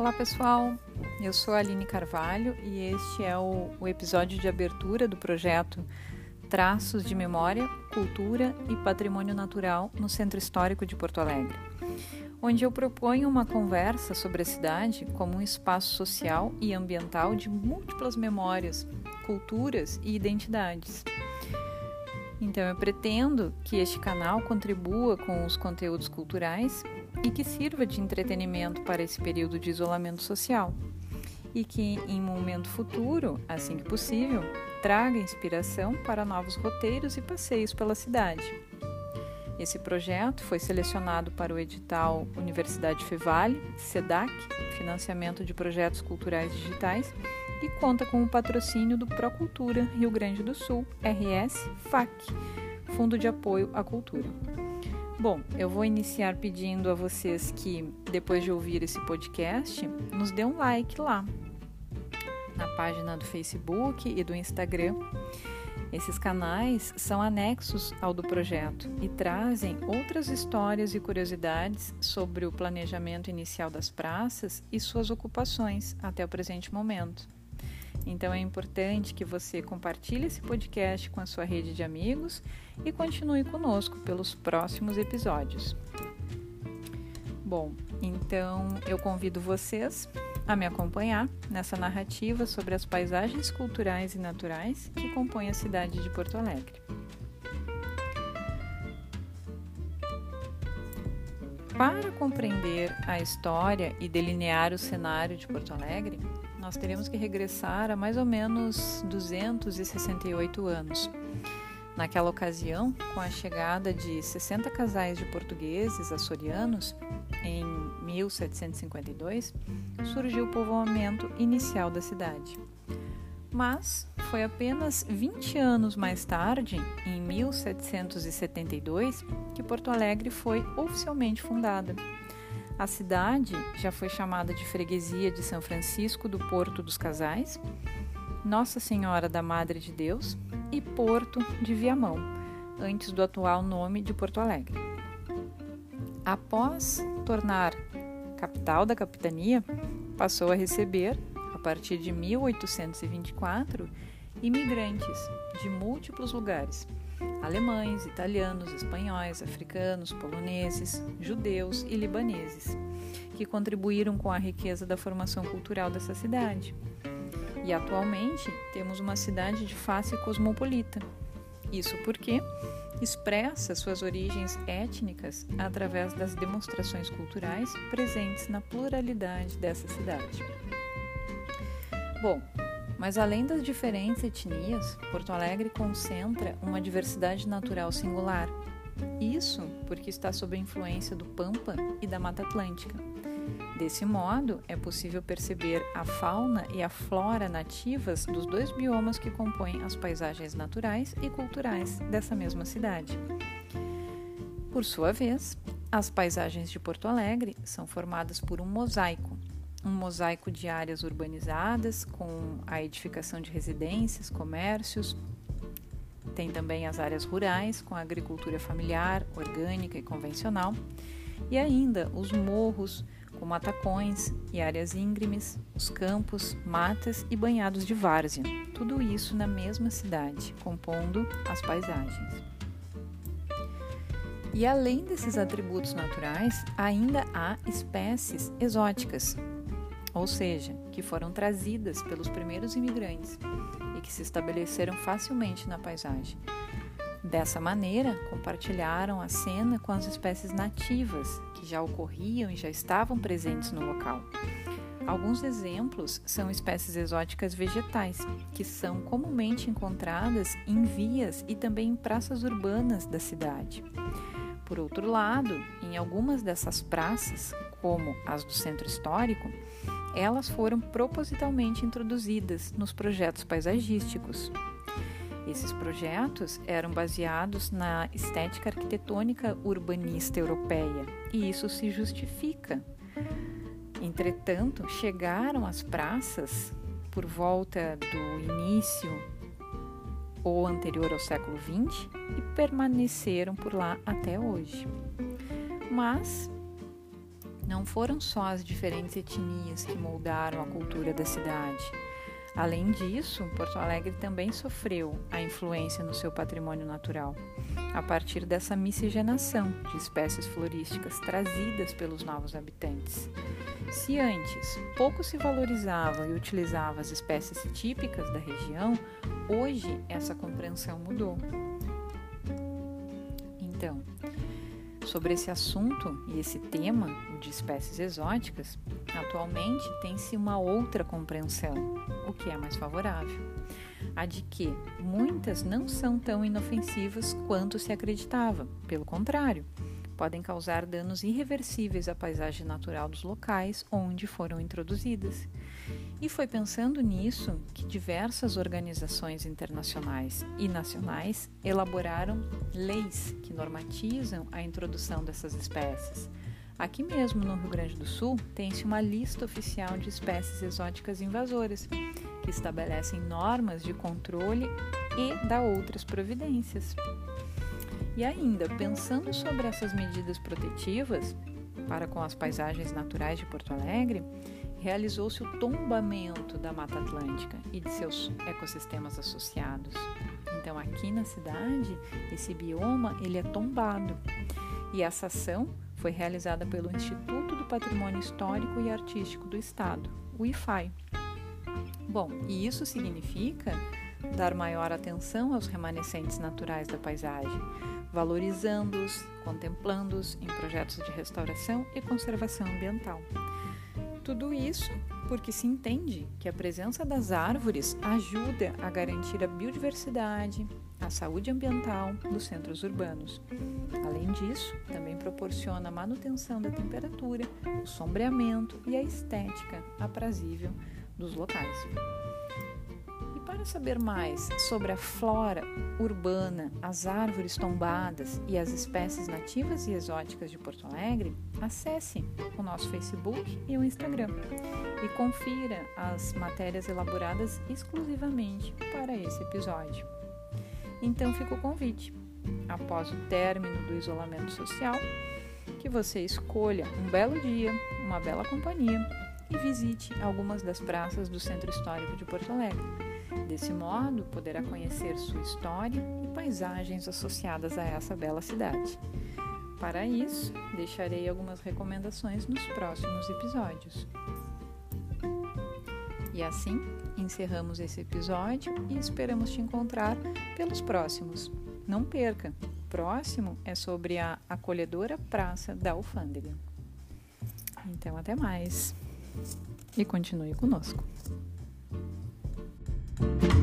Olá pessoal, eu sou a Aline Carvalho e este é o, o, episódio de abertura do projeto Traços de Memória, Cultura e Patrimônio Natural no Centro Histórico de Porto Alegre, onde eu proponho uma conversa sobre a cidade como um espaço social e ambiental de múltiplas memórias, culturas e identidades. Então eu pretendo que este canal contribua com os conteúdos culturais e que sirva de entretenimento para esse período de isolamento social. E que, em um momento futuro, assim que possível, traga inspiração para novos roteiros e passeios pela cidade. Esse projeto foi selecionado para o edital Universidade Fevale, SEDAC, Financiamento de Projetos Culturais Digitais, e conta com o patrocínio do Procultura Rio Grande do Sul, RS FAC, Fundo de Apoio à Cultura. Bom, eu vou iniciar pedindo a vocês que, depois de ouvir esse podcast, nos dê um like lá na página do Facebook e do Instagram. Esses canais são anexos ao do projeto e trazem outras histórias e curiosidades sobre o planejamento inicial das praças e suas ocupações até o presente momento. Então é importante que você compartilhe esse podcast com a sua rede de amigos e continue conosco pelos próximos episódios. Bom, então eu convido vocês a me acompanhar nessa narrativa sobre as paisagens culturais e naturais que compõem a cidade de Porto Alegre. Para compreender a história e delinear o cenário de Porto Alegre, nós teremos que regressar a mais ou menos 268 anos. Naquela ocasião, com a chegada de 60 casais de portugueses açorianos, em 1752, surgiu o povoamento inicial da cidade. Mas foi apenas 20 anos mais tarde, em 1772, que Porto Alegre foi oficialmente fundada. A cidade já foi chamada de Freguesia de São Francisco do Porto dos Casais, Nossa Senhora da Madre de Deus e Porto de Viamão, antes do atual nome de Porto Alegre. Após tornar capital da capitania, passou a receber, a partir de 1824, imigrantes de múltiplos lugares alemães, italianos, espanhóis, africanos, poloneses, judeus e libaneses, que contribuíram com a riqueza da formação cultural dessa cidade. E atualmente temos uma cidade de face cosmopolita. Isso porque expressa suas origens étnicas através das demonstrações culturais presentes na pluralidade dessa cidade. Bom, mas além das diferentes etnias, Porto Alegre concentra uma diversidade natural singular. Isso porque está sob a influência do Pampa e da Mata Atlântica. Desse modo, é possível perceber a fauna e a flora nativas dos dois biomas que compõem as paisagens naturais e culturais dessa mesma cidade. Por sua vez, as paisagens de Porto Alegre são formadas por um mosaico um mosaico de áreas urbanizadas com a edificação de residências, comércios. Tem também as áreas rurais com a agricultura familiar, orgânica e convencional. E ainda os morros com matacões e áreas íngremes, os campos, matas e banhados de várzea. Tudo isso na mesma cidade, compondo as paisagens. E além desses atributos naturais, ainda há espécies exóticas, ou seja, que foram trazidas pelos primeiros imigrantes e que se estabeleceram facilmente na paisagem. Dessa maneira, compartilharam a cena com as espécies nativas que já ocorriam e já estavam presentes no local. Alguns exemplos são espécies exóticas vegetais, que são comumente encontradas em vias e também em praças urbanas da cidade. Por outro lado, em algumas dessas praças, como as do centro histórico, elas foram propositalmente introduzidas nos projetos paisagísticos. Esses projetos eram baseados na estética arquitetônica urbanista europeia, e isso se justifica. Entretanto, chegaram às praças por volta do início ou anterior ao século XX e permaneceram por lá até hoje. Mas Não foram só as diferentes etnias que moldaram a cultura da cidade. Além disso, Porto Alegre também sofreu a influência no seu patrimônio natural, a partir dessa miscigenação de espécies florísticas trazidas pelos novos habitantes. Se antes pouco se valorizava e utilizava as espécies típicas da região, hoje essa compreensão mudou. Então, sobre esse assunto e esse tema, de espécies exóticas, atualmente tem-se uma outra compreensão, o que é mais favorável. A de que muitas não são tão inofensivas quanto se acreditava, pelo contrário, podem causar danos irreversíveis à paisagem natural dos locais onde foram introduzidas. E foi pensando nisso que diversas organizações internacionais e nacionais elaboraram leis que normatizam a introdução dessas espécies. Aqui mesmo no Rio Grande do Sul tem-se uma lista oficial de espécies exóticas invasoras, que estabelecem normas de controle e dá outras providências. E ainda, pensando sobre essas medidas protetivas para com as paisagens naturais de Porto Alegre, realizou-se o tombamento da Mata Atlântica e de seus ecossistemas associados. Então, aqui na cidade, esse bioma ele é tombado. E essa ação foi realizada pelo Instituto do Patrimônio Histórico e Artístico do Estado, o IFAI. Bom, e isso significa dar maior atenção aos remanescentes naturais da paisagem, valorizando-os, contemplando-os em projetos de restauração e conservação ambiental. Tudo isso porque se entende que a presença das árvores ajuda a garantir a biodiversidade, a saúde ambiental dos centros urbanos. Além disso, também proporciona a manutenção da temperatura, o sombreamento e a estética aprazível dos locais. Para saber mais sobre a flora urbana, as árvores tombadas e as espécies nativas e exóticas de Porto Alegre, acesse o nosso Facebook e o Instagram. E confira as matérias elaboradas exclusivamente para esse episódio. Então fica o convite, após o término do isolamento social, que você escolha um belo dia, uma bela companhia e visite algumas das praças do Centro Histórico de Porto Alegre Desse modo, poderá conhecer sua história e paisagens associadas a essa bela cidade. Para isso, deixarei algumas recomendações nos próximos episódios. E assim, encerramos esse episódio e esperamos te encontrar pelos próximos. Não perca! O próximo é sobre a acolhedora praça da Alfândega. Então, até mais! E continue conosco. you